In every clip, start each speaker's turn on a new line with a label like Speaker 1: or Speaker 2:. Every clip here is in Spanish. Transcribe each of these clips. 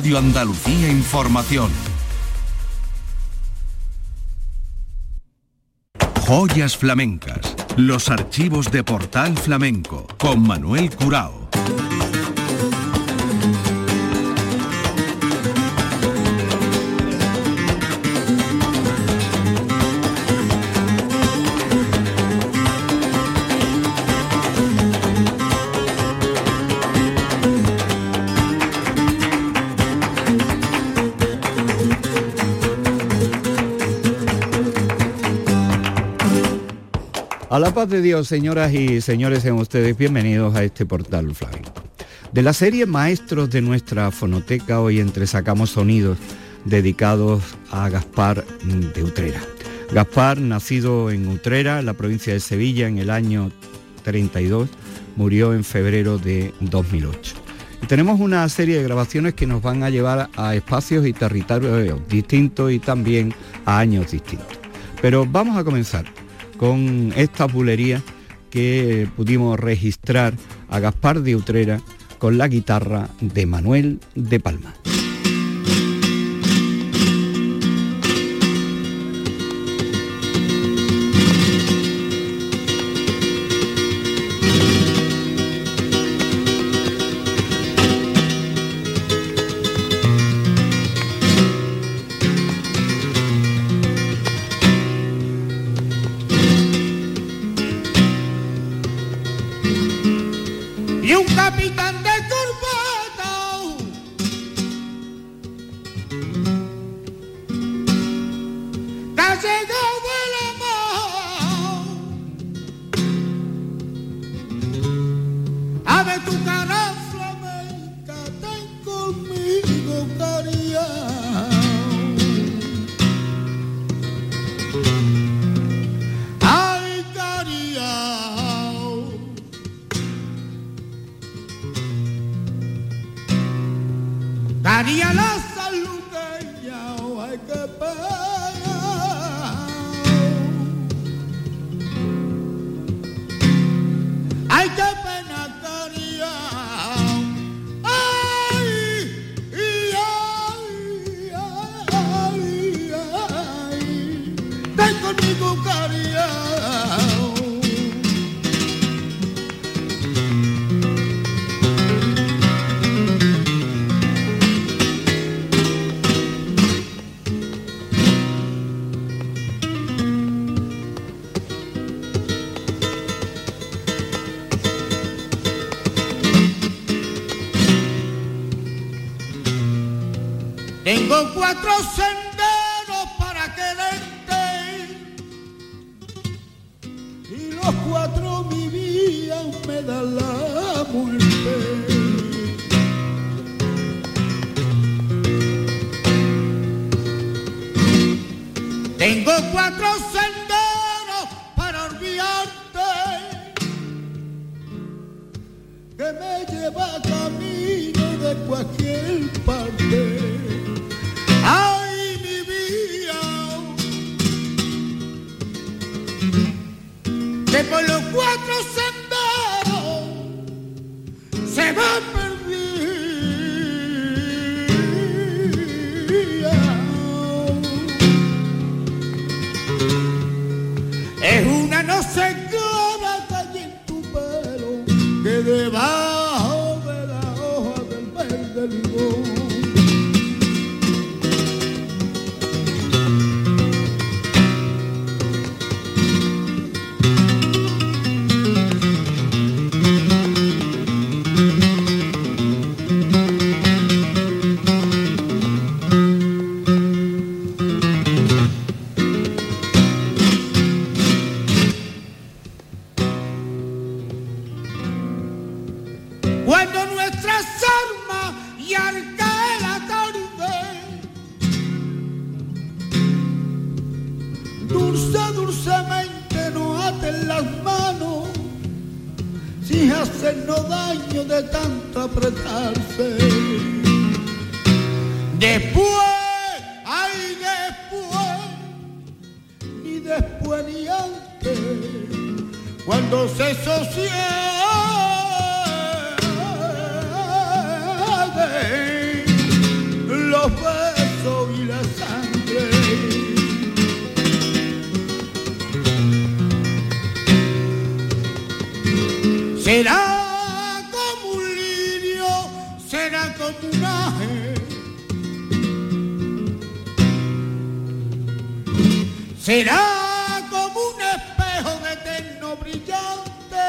Speaker 1: Radio Andalucía Información. Joyas flamencas. Los archivos de Portal Flamenco con Manuel Curao.
Speaker 2: A la paz de Dios, señoras y señores, sean ustedes bienvenidos a este portal flamenco. De la serie Maestros de nuestra fonoteca, hoy entresacamos sonidos dedicados a Gaspar de Utrera. Gaspar, nacido en Utrera, la provincia de Sevilla, en el año 32, murió en febrero de 2008. Y tenemos una serie de grabaciones que nos van a llevar a espacios y territorios distintos y también a años distintos. Pero vamos a comenzar con esta bulería que pudimos registrar a Gaspar de Utrera con la guitarra de Manuel de Palma.
Speaker 3: E um capitão Tengo cuatro senderos para quererte y los cuatro vivían me dan la muerte. Tengo cuatro senderos para olvidarte que me lleva camino de cualquier parte. Por los cuatro Será como un lirio, será como un ángel. Será como un espejo de eterno brillante.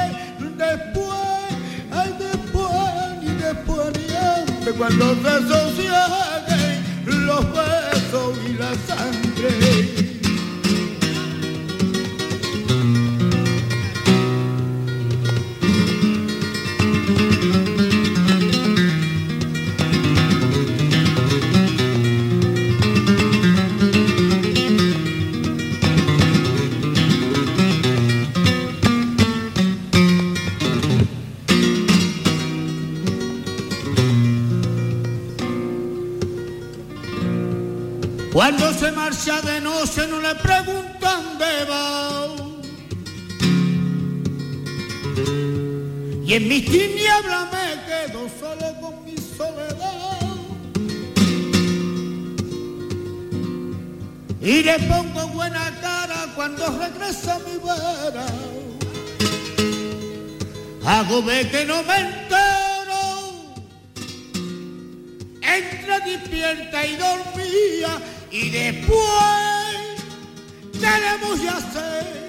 Speaker 3: Después, ay después, ni después ni antes, cuando se sosieguen cuando regresa mi vera. Hago ve que no me entero. Entre despierta y dormía y después tenemos ya hacer.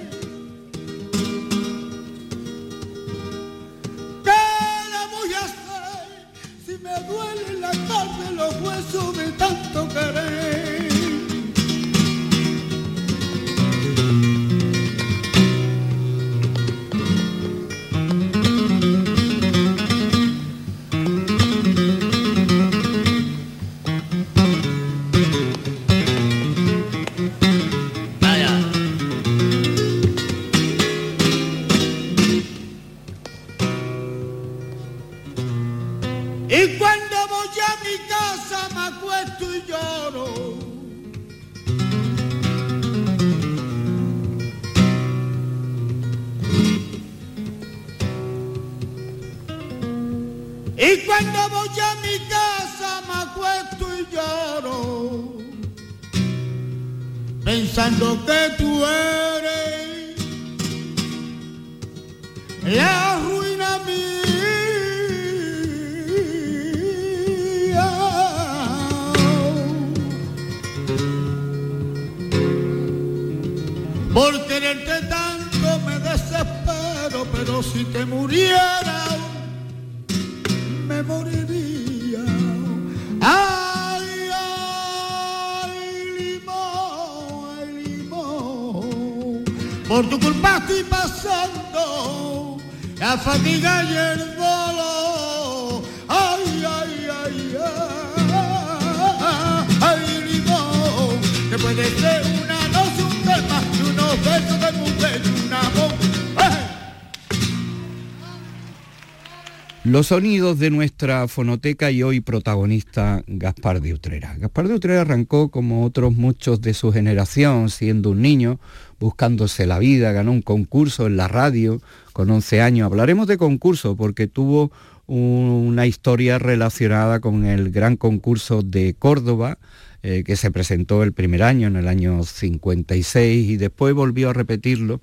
Speaker 3: Los
Speaker 2: sonidos de nuestra fonoteca y hoy protagonista Gaspar de Utrera. Gaspar de Utrera arrancó como otros muchos de su generación, siendo un niño, buscándose la vida, ganó un concurso en la radio con 11 años. Hablaremos de concurso porque tuvo una historia relacionada con el gran concurso de Córdoba, eh, que se presentó el primer año, en el año 56, y después volvió a repetirlo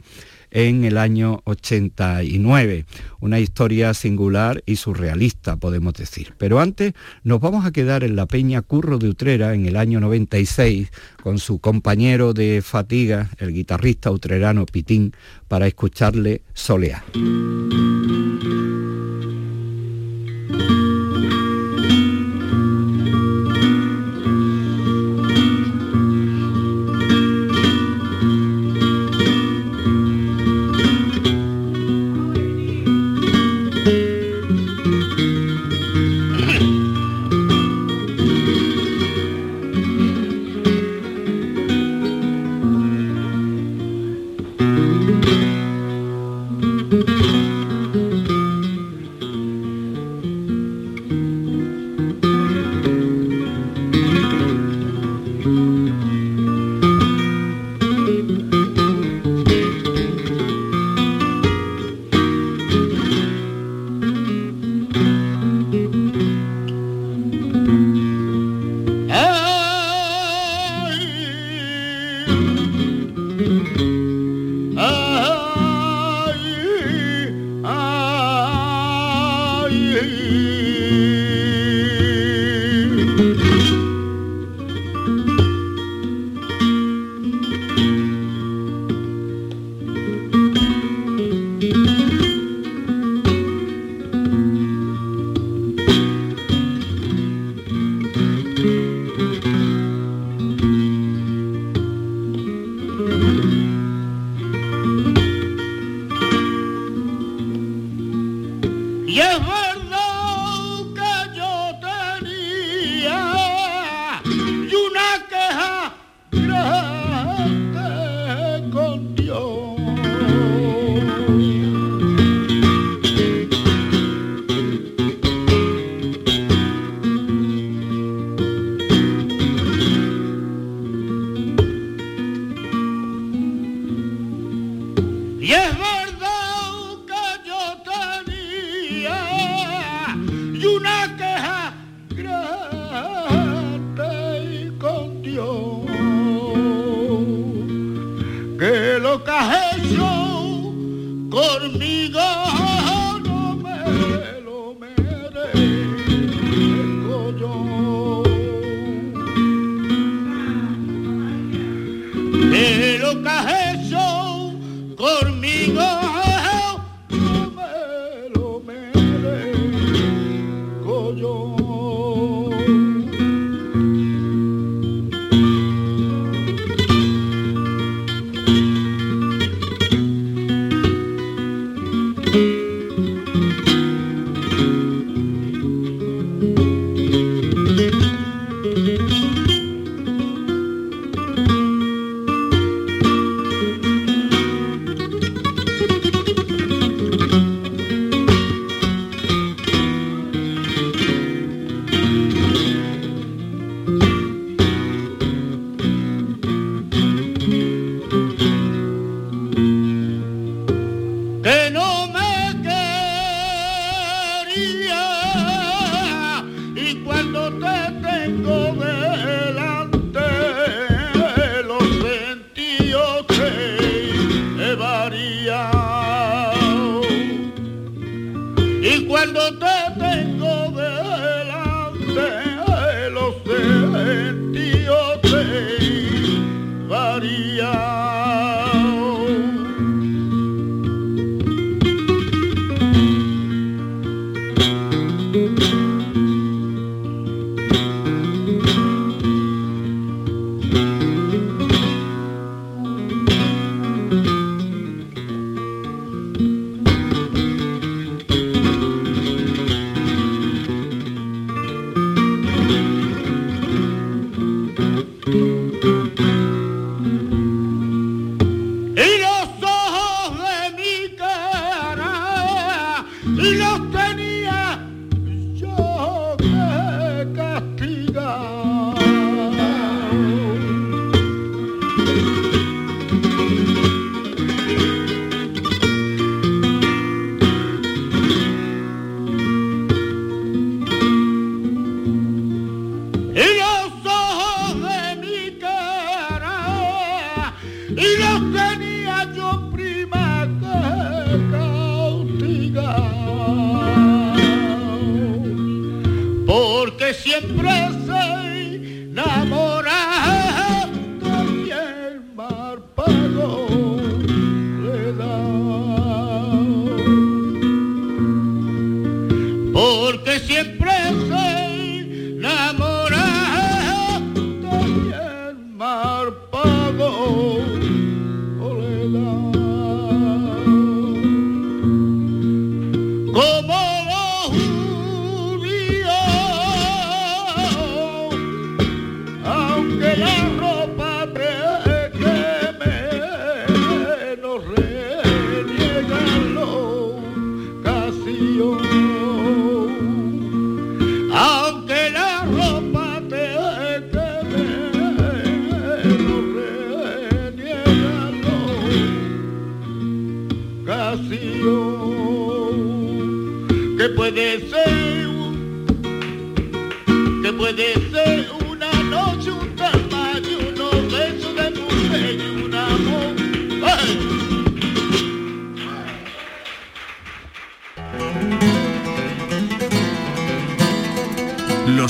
Speaker 2: en el año 89. Una historia singular y surrealista, podemos decir. Pero antes nos vamos a quedar en la Peña Curro de Utrera en el año 96 con su compañero de fatiga, el guitarrista utrerano Pitín, para escucharle solear.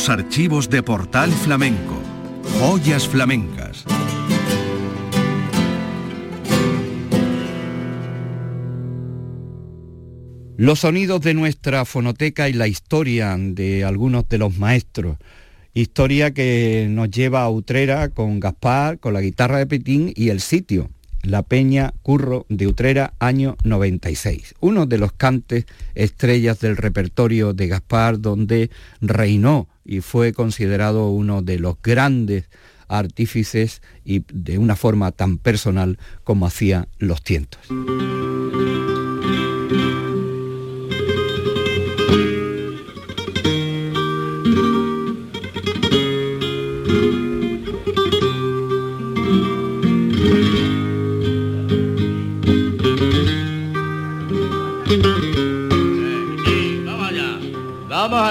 Speaker 1: Archivos de Portal Flamenco. Joyas flamencas.
Speaker 2: Los sonidos de nuestra fonoteca y la historia de algunos de los maestros. Historia que nos lleva a Utrera con Gaspar, con la guitarra de Petín y el sitio, la Peña Curro de Utrera, año 96. Uno de los cantes estrellas del repertorio de Gaspar, donde reinó y fue considerado uno de los grandes artífices y de una forma tan personal como hacía los tientos.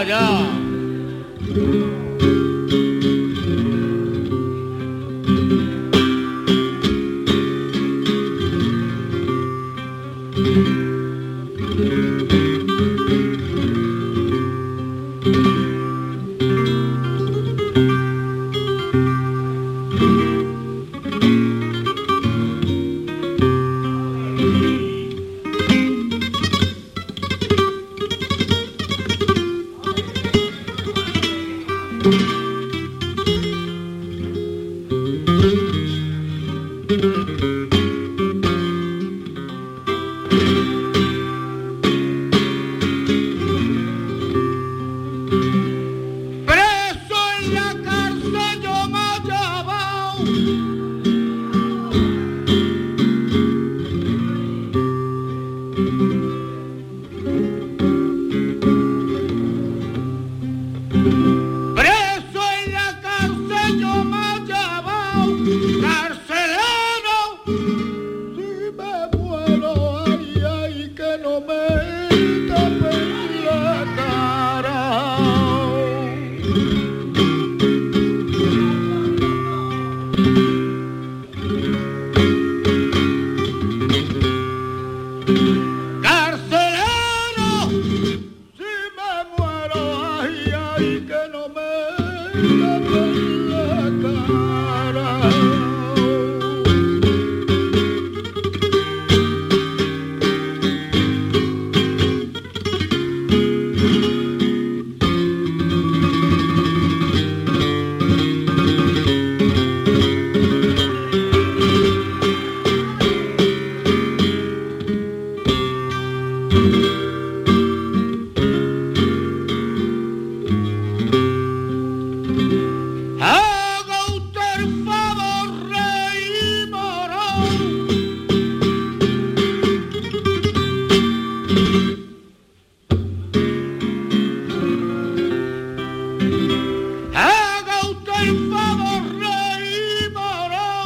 Speaker 3: Vamos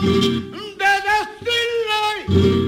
Speaker 3: de decirle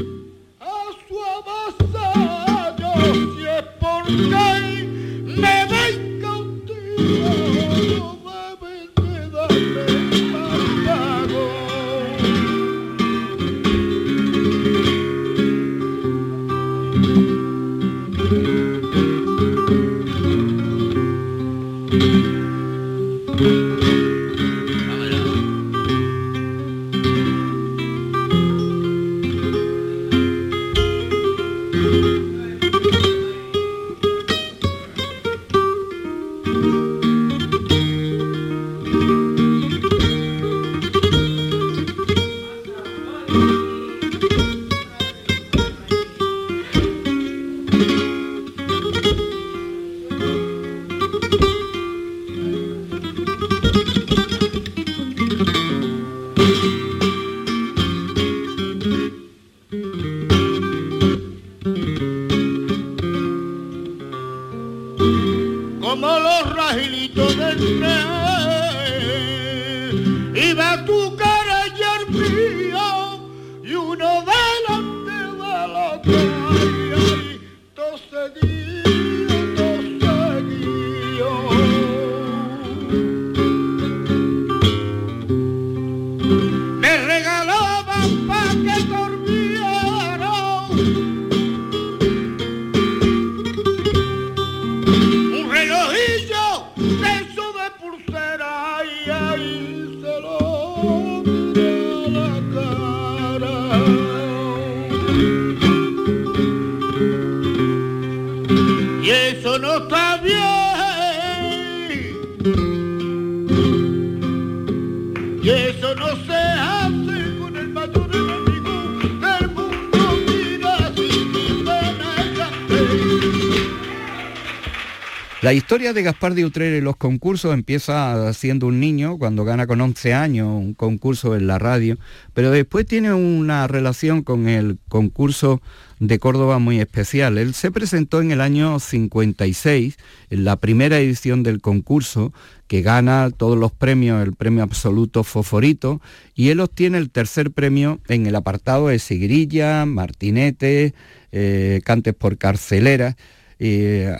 Speaker 2: La historia de Gaspar de Utrera y los concursos empieza siendo un niño, cuando gana con 11 años un concurso en la radio, pero después tiene una relación con el concurso de Córdoba muy especial. Él se presentó en el año 56, en la primera edición del concurso, que gana todos los premios, el premio absoluto Foforito, y él obtiene el tercer premio en el apartado de Sigrilla, Martinete, eh, Cantes por Carcelera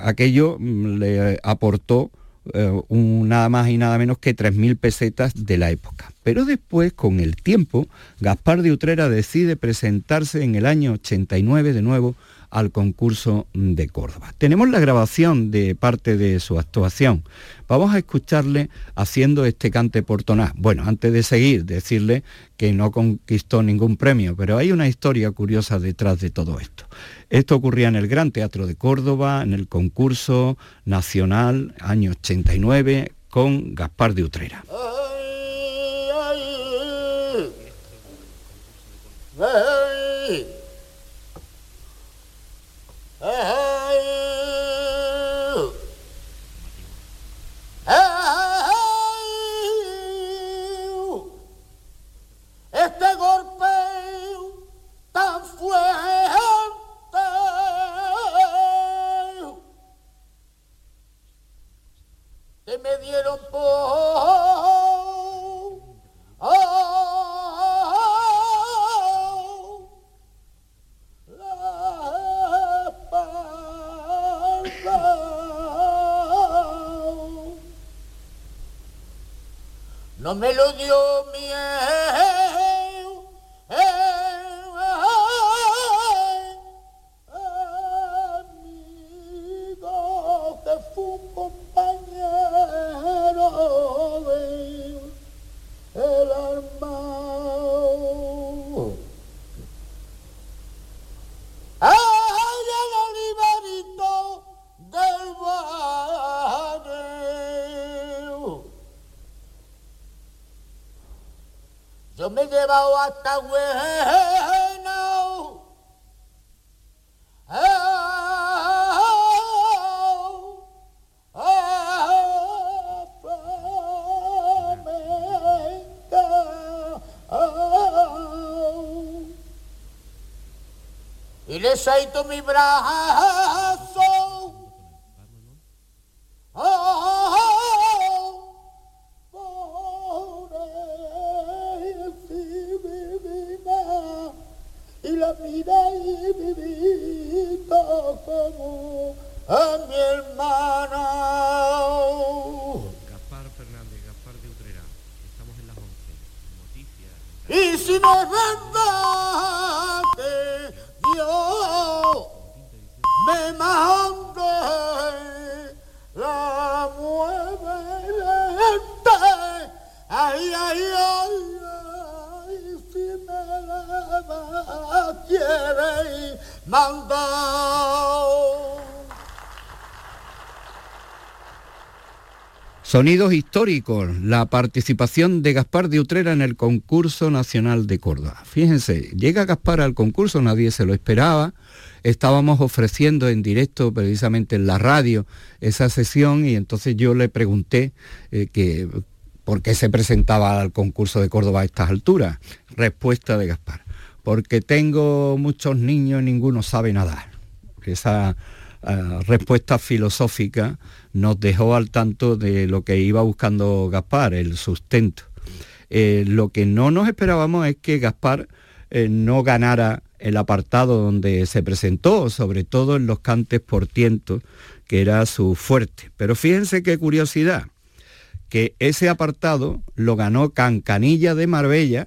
Speaker 2: aquello mm, le aportó eh, nada más y nada menos que 3.000 pesetas de la época. Pero después, con el tiempo, Gaspar de Utrera decide presentarse en el año 89 de nuevo al concurso de Córdoba. Tenemos la grabación de parte de su actuación. Vamos a escucharle haciendo este cante portonás. Bueno, antes de seguir, decirle que no conquistó ningún premio, pero hay una historia curiosa detrás de todo esto. Esto ocurría en el Gran Teatro de Córdoba, en el concurso nacional, año 89, con Gaspar de Utrera.
Speaker 3: Este le saito mi brazo. y la mira y vivito como a mi hermana.
Speaker 4: Gaspar Fernández, Gaspar de Utrera, estamos en las 11. Noticias.
Speaker 3: Y si no es verdad me mande la muerte, ay, ay, ay, ay, si me la quiere.
Speaker 2: Sonidos históricos, la participación de Gaspar de Utrera en el concurso nacional de Córdoba. Fíjense, llega Gaspar al concurso, nadie se lo esperaba, estábamos ofreciendo en directo precisamente en la radio esa sesión y entonces yo le pregunté eh, que por qué se presentaba al concurso de Córdoba a estas alturas. Respuesta de Gaspar, porque tengo muchos niños y ninguno sabe nadar. Esa eh, respuesta filosófica nos dejó al tanto de lo que iba buscando Gaspar, el sustento. Eh, lo que no nos esperábamos es que Gaspar eh, no ganara el apartado donde se presentó, sobre todo en los cantes por tiento, que era su fuerte. Pero fíjense qué curiosidad, que ese apartado lo ganó Cancanilla de Marbella,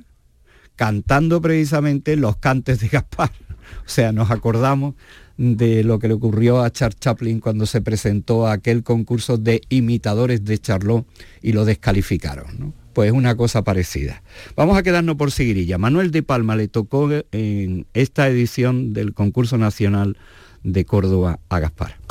Speaker 2: cantando precisamente los cantes de Gaspar. O sea, nos acordamos de lo que le ocurrió a Charles Chaplin cuando se presentó a aquel concurso de imitadores de Charlot y lo descalificaron. Pues una cosa parecida. Vamos a quedarnos por seguirilla. Manuel de Palma le tocó en esta edición del concurso nacional de Córdoba a Gaspar.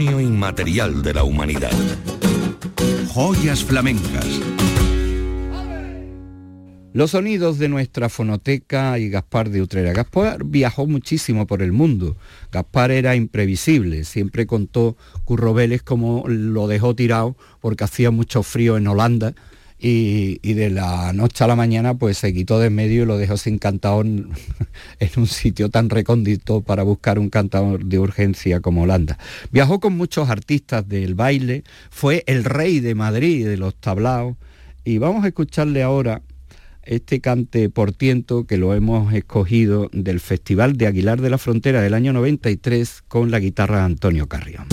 Speaker 5: Inmaterial de la humanidad.
Speaker 1: Joyas flamencas.
Speaker 3: Los sonidos de nuestra fonoteca y Gaspar de Utrera. Gaspar viajó muchísimo por el mundo. Gaspar era imprevisible. Siempre contó Curro Vélez como lo dejó tirado porque hacía mucho frío en Holanda y, de la noche a la mañana pues se quitó de en medio y lo dejó sin cantador en, un sitio tan recóndito para buscar un cantador de urgencia como Holanda. Viajó con muchos artistas del baile, fue el rey de Madrid de los tablaos y vamos a escucharle ahora este cante por tiento que lo hemos escogido del Festival de Aguilar de la Frontera del año 93 con la guitarra Antonio Carrión.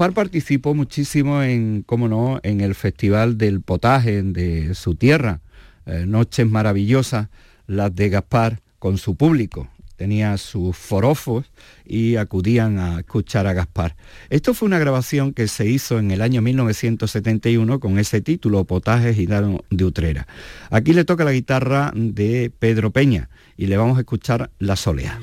Speaker 2: Gaspar participó muchísimo en, cómo no, en el Festival del Potaje de su tierra, eh, noches maravillosas, las de Gaspar con su público. Tenía sus forofos y acudían a escuchar a Gaspar. Esto fue una grabación que se hizo en el año 1971 con ese título, Potaje Gitano de Utrera. Aquí le toca la guitarra de Pedro Peña y le vamos a escuchar La Solea.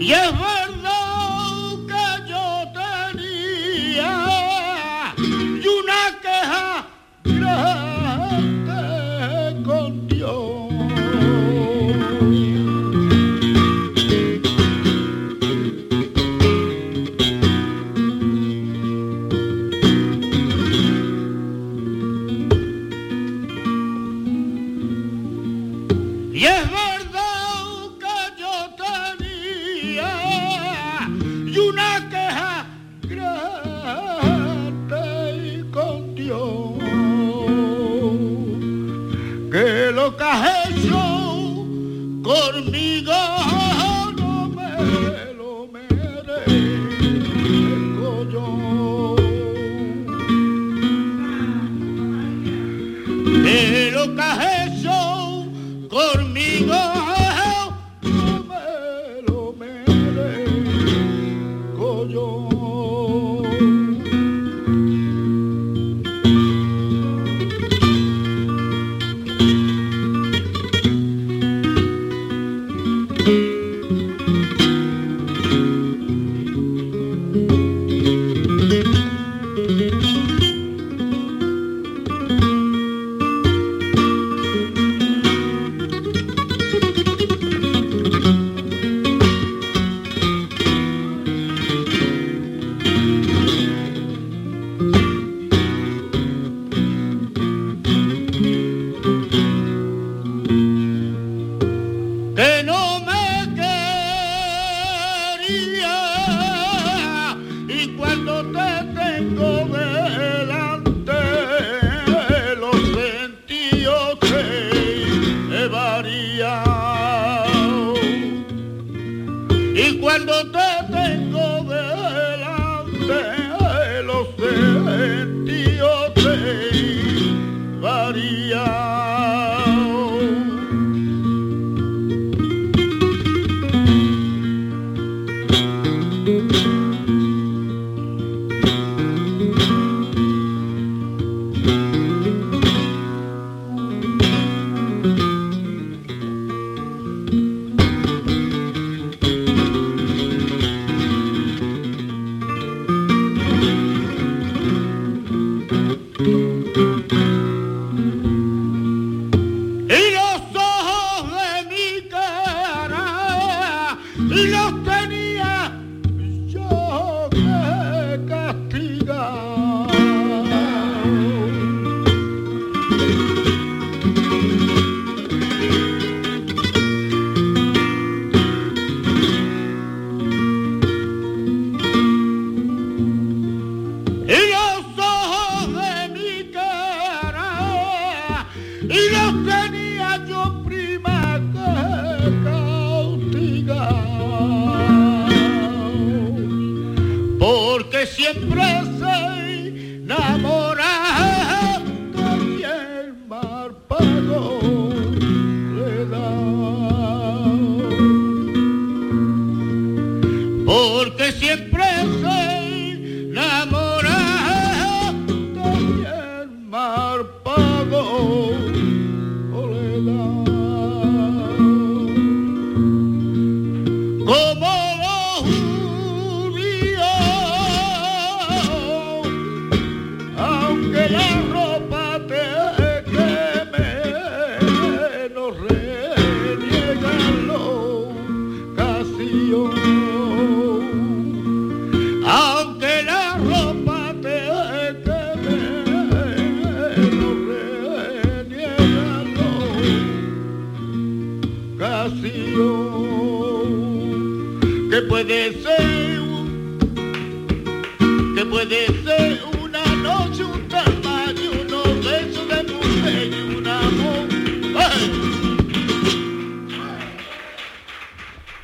Speaker 3: Y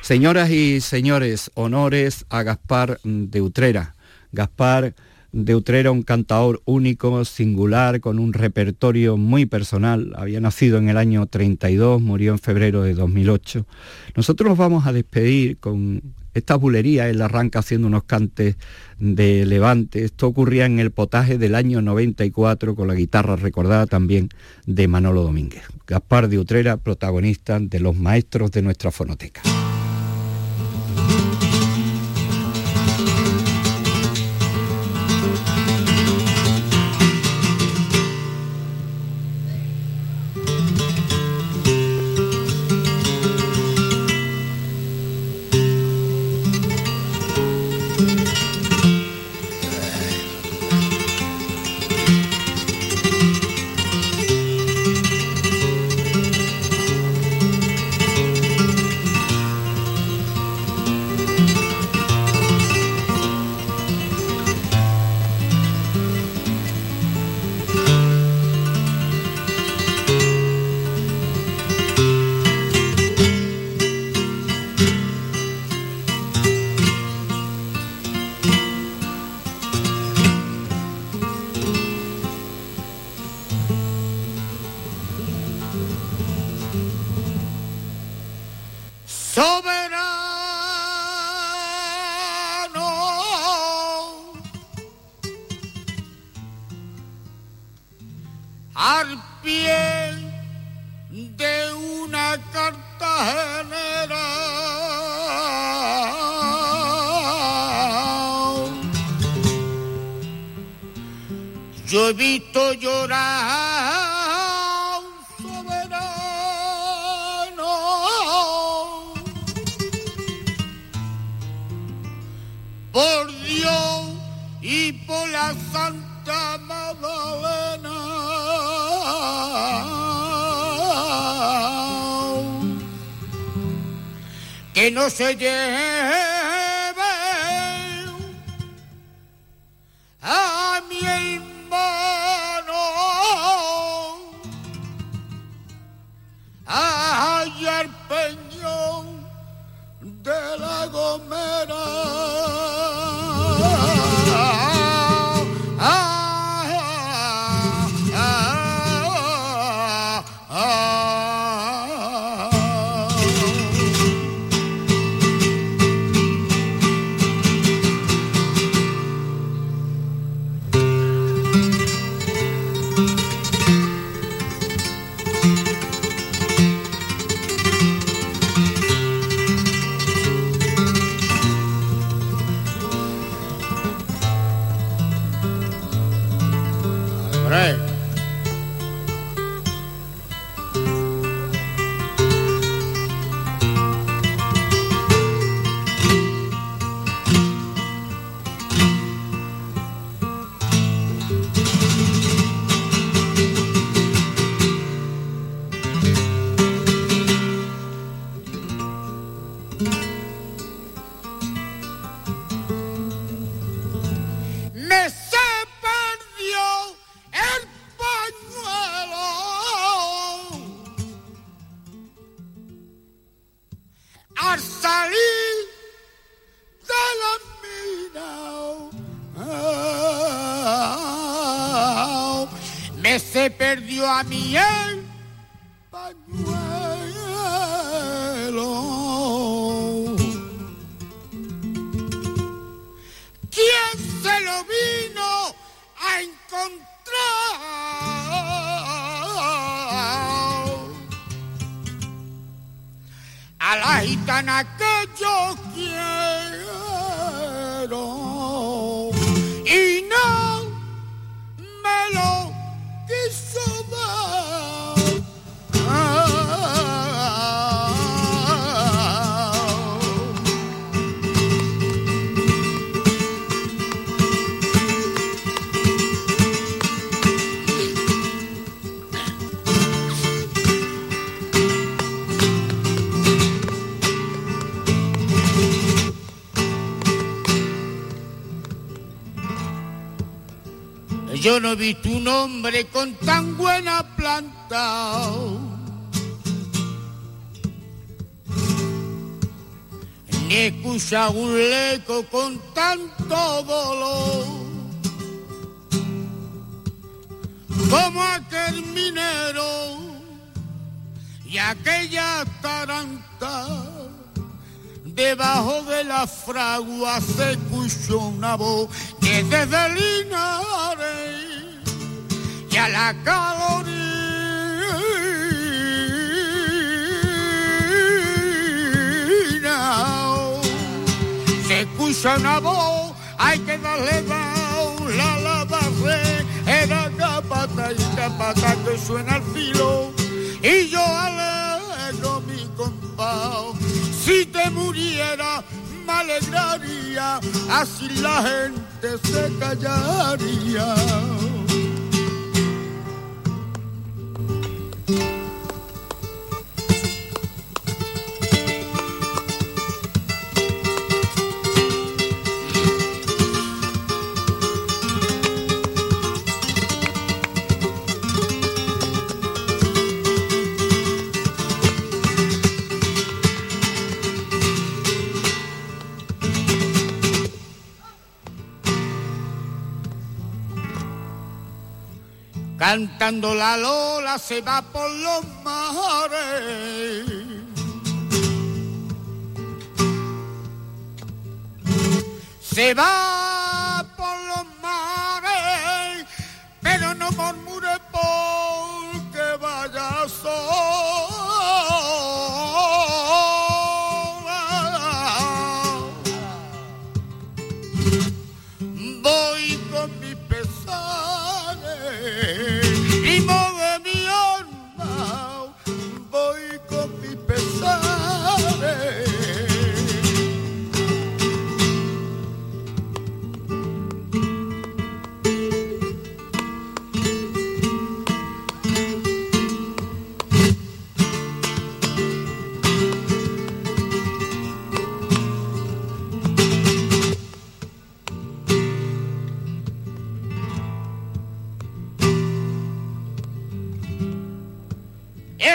Speaker 2: Señoras y señores, honores a Gaspar de Utrera. Gaspar de Utrera, un cantador único, singular, con un repertorio muy personal. Había nacido en el año 32, murió en febrero de 2008. Nosotros nos vamos a despedir con esta bulería. Él arranca haciendo unos cantes de levante. Esto ocurría en el potaje del año 94 con la guitarra recordada también de Manolo Domínguez. Gaspar de Utrera, protagonista de los maestros de nuestra fonoteca.
Speaker 3: Se lleve a mi nombre con tan buena planta. Ni escucha un leco con tanto dolor. Como aquel minero y aquella taranta. Debajo de la fragua se escuchó una voz que desde Linares y a la calorina se escucha una voz, hay que darle down, la lavaje, era capata y capata que suena al filo. Y yo alegro mi compás si te muriera me alegraría, así la gente se callaría. Thank you. Cantando la lola se va por los mares. Se va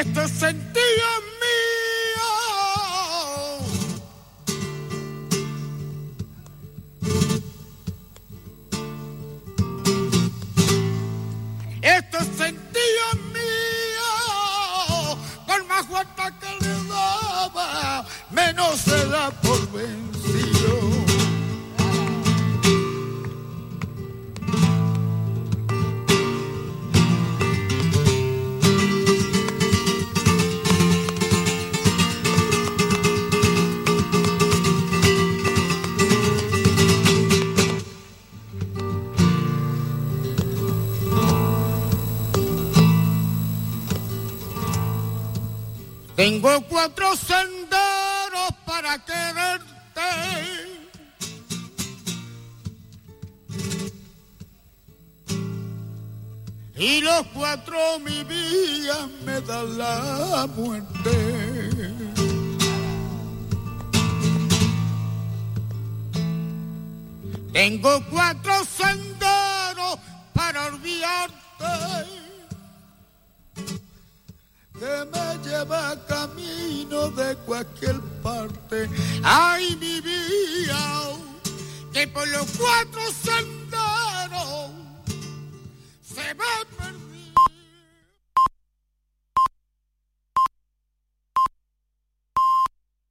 Speaker 3: Estos sentidos Tengo cuatro